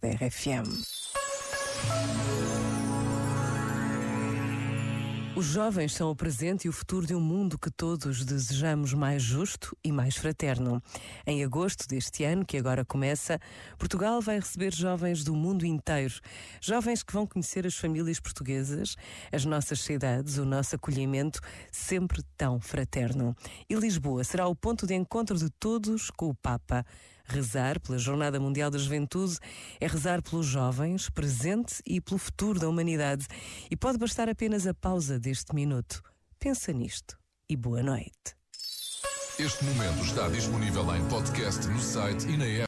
da RFM. Os jovens são o presente e o futuro de um mundo que todos desejamos mais justo e mais fraterno. Em agosto deste ano, que agora começa, Portugal vai receber jovens do mundo inteiro. Jovens que vão conhecer as famílias portuguesas, as nossas cidades, o nosso acolhimento, sempre tão fraterno. E Lisboa será o ponto de encontro de todos com o Papa. Rezar pela Jornada Mundial da Juventude é rezar pelos jovens, presente e pelo futuro da humanidade. E pode bastar apenas a pausa deste minuto. Pensa nisto e boa noite. Este momento está disponível em podcast no site e na app.